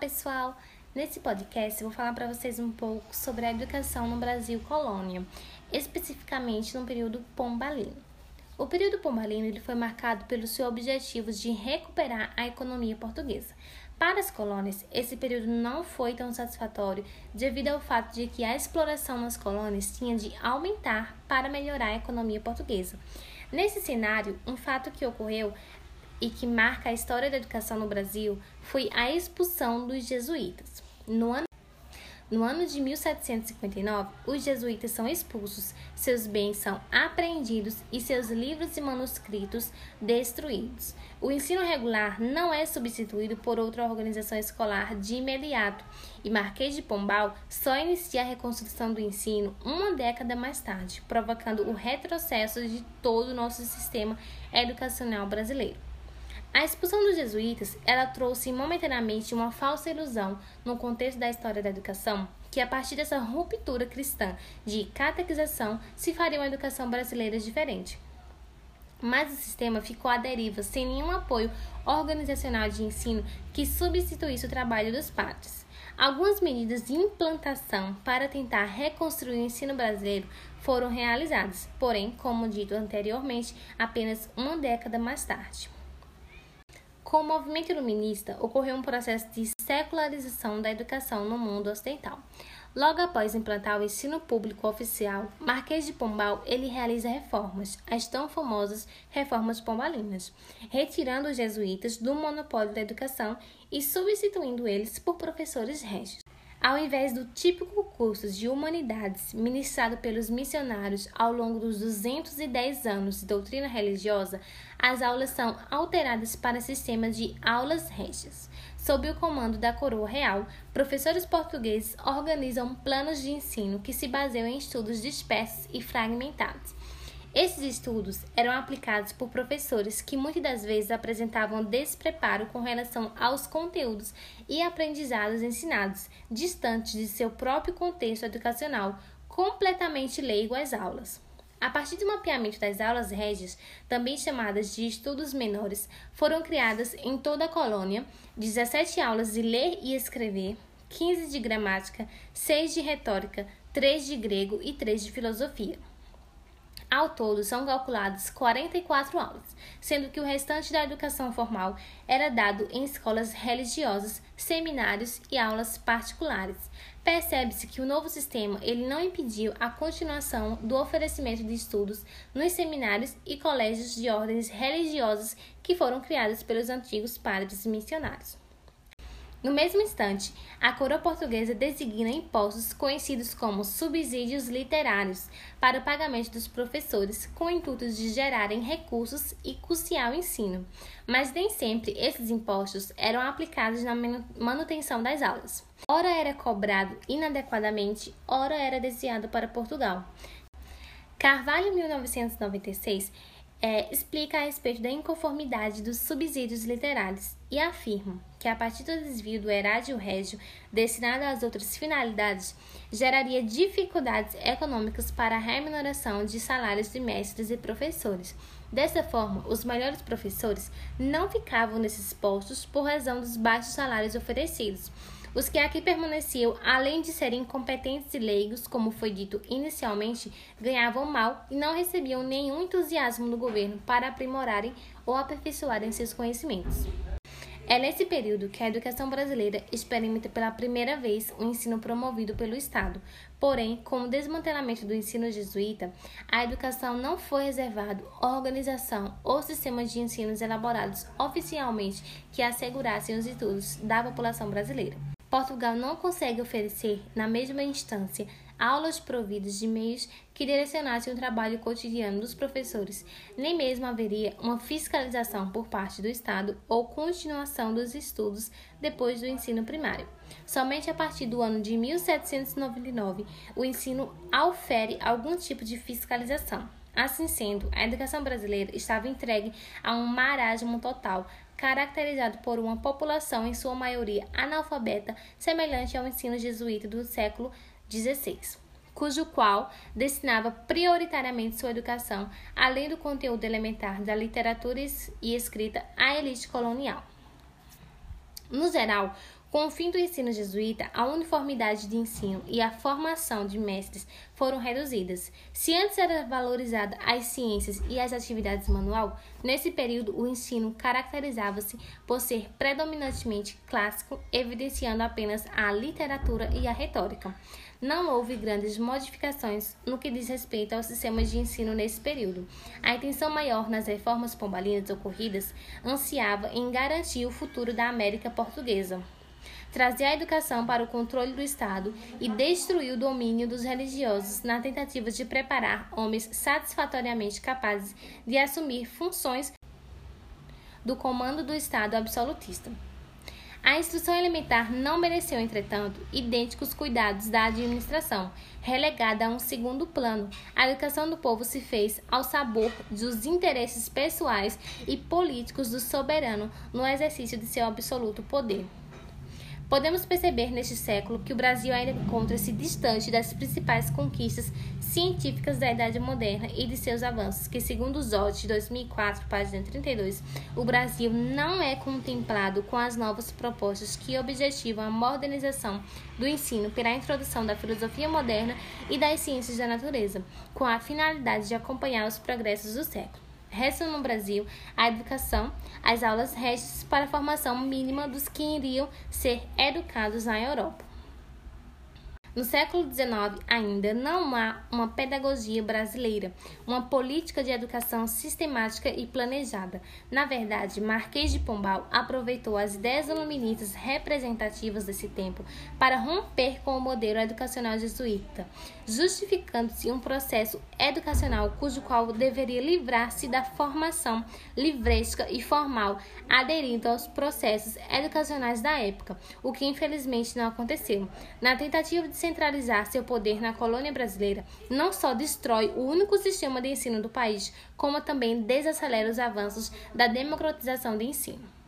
pessoal! Nesse podcast eu vou falar para vocês um pouco sobre a educação no Brasil colônia, especificamente no período pombalino. O período pombalino ele foi marcado pelos seus objetivos de recuperar a economia portuguesa. Para as colônias, esse período não foi tão satisfatório devido ao fato de que a exploração nas colônias tinha de aumentar para melhorar a economia portuguesa. Nesse cenário, um fato que ocorreu e que marca a história da educação no Brasil foi a expulsão dos jesuítas. No ano, no ano de 1759, os jesuítas são expulsos, seus bens são apreendidos e seus livros e manuscritos destruídos. O ensino regular não é substituído por outra organização escolar de imediato, e Marquês de Pombal só inicia a reconstrução do ensino uma década mais tarde, provocando o retrocesso de todo o nosso sistema educacional brasileiro. A expulsão dos jesuítas, ela trouxe momentaneamente uma falsa ilusão no contexto da história da educação, que a partir dessa ruptura cristã de catequização se faria uma educação brasileira diferente. Mas o sistema ficou à deriva sem nenhum apoio organizacional de ensino que substituísse o trabalho dos padres. Algumas medidas de implantação para tentar reconstruir o ensino brasileiro foram realizadas, porém, como dito anteriormente, apenas uma década mais tarde. Com o movimento iluminista, ocorreu um processo de secularização da educação no mundo ocidental. Logo após implantar o ensino público oficial, Marquês de Pombal ele realiza reformas, as tão famosas reformas pombalinas, retirando os jesuítas do monopólio da educação e substituindo eles por professores régios. Ao invés do típico curso de humanidades ministrado pelos missionários ao longo dos 210 anos de doutrina religiosa, as aulas são alteradas para sistema de aulas régias. Sob o comando da coroa real, professores portugueses organizam planos de ensino que se baseiam em estudos dispersos e fragmentados esses estudos eram aplicados por professores que muitas das vezes apresentavam despreparo com relação aos conteúdos e aprendizados ensinados, distantes de seu próprio contexto educacional, completamente leigo às aulas. A partir do mapeamento das aulas régias, também chamadas de estudos menores, foram criadas em toda a colônia 17 aulas de ler e escrever, 15 de gramática, 6 de retórica, 3 de grego e 3 de filosofia. Ao todo, são calculadas 44 aulas, sendo que o restante da educação formal era dado em escolas religiosas, seminários e aulas particulares. Percebe-se que o novo sistema ele não impediu a continuação do oferecimento de estudos nos seminários e colégios de ordens religiosas que foram criados pelos antigos padres missionários. No mesmo instante, a coroa portuguesa designa impostos conhecidos como subsídios literários para o pagamento dos professores, com o intuito de gerarem recursos e custear o ensino. Mas nem sempre esses impostos eram aplicados na manutenção das aulas. Ora era cobrado inadequadamente, ora era desviado para Portugal. Carvalho, 1996, é, explica a respeito da inconformidade dos subsídios literários e afirma que, a partir do desvio do erádio régio destinado às outras finalidades, geraria dificuldades econômicas para a remuneração de salários de mestres e professores. Dessa forma, os melhores professores não ficavam nesses postos por razão dos baixos salários oferecidos os que aqui permaneciam, além de serem incompetentes e leigos, como foi dito inicialmente, ganhavam mal e não recebiam nenhum entusiasmo do governo para aprimorarem ou aperfeiçoarem seus conhecimentos. É nesse período que a educação brasileira experimenta pela primeira vez o um ensino promovido pelo Estado. Porém, com o desmantelamento do ensino jesuíta, a educação não foi reservado organização ou sistemas de ensinos elaborados oficialmente que assegurassem os estudos da população brasileira. Portugal não consegue oferecer, na mesma instância, aulas providas de meios que direcionassem o trabalho cotidiano dos professores, nem mesmo haveria uma fiscalização por parte do Estado ou continuação dos estudos depois do ensino primário. Somente a partir do ano de 1799, o ensino aufere algum tipo de fiscalização. Assim sendo, a educação brasileira estava entregue a um marasmo total, caracterizado por uma população, em sua maioria analfabeta, semelhante ao ensino jesuíta do século XVI, cujo qual destinava prioritariamente sua educação, além do conteúdo elementar da literatura e escrita, à elite colonial. No geral, Com o fim do ensino jesuíta, a uniformidade de ensino e a formação de mestres foram reduzidas. Se antes era valorizada as ciências e as atividades manual, nesse período o ensino caracterizava-se por ser predominantemente clássico, evidenciando apenas a literatura e a retórica. Não houve grandes modificações no que diz respeito ao sistema de ensino nesse período. A intenção maior nas reformas pombalinas ocorridas ansiava em garantir o futuro da América portuguesa trazer a educação para o controle do Estado e destruir o domínio dos religiosos na tentativa de preparar homens satisfatoriamente capazes de assumir funções do comando do Estado absolutista. A instrução elementar não mereceu, entretanto, idênticos cuidados da administração, relegada a um segundo plano. A educação do povo se fez ao sabor dos interesses pessoais e políticos do soberano no exercício de seu absoluto poder. Podemos perceber neste século que o Brasil ainda encontra-se distante das principais conquistas científicas da Idade Moderna e de seus avanços, que, segundo o Zod, de 2004, página 32, o Brasil não é contemplado com as novas propostas que objetivam a modernização do ensino pela introdução da filosofia moderna e das ciências da natureza, com a finalidade de acompanhar os progressos do século. Restam no Brasil a educação, as aulas restas para a formação mínima dos que iriam ser educados na Europa. No século XIX, ainda não há uma pedagogia brasileira, uma política de educação sistemática e planejada. Na verdade, Marquês de Pombal aproveitou as ideias iluministas representativas desse tempo para romper com o modelo educacional jesuíta, justificando-se um processo educacional cujo qual deveria livrar-se da formação livresca e formal, aderindo aos processos educacionais da época, o que infelizmente não aconteceu. Na tentativa de centralizar seu poder na colônia brasileira, não só destrói o único sistema de ensino do país, como também desacelera os avanços da democratização de ensino.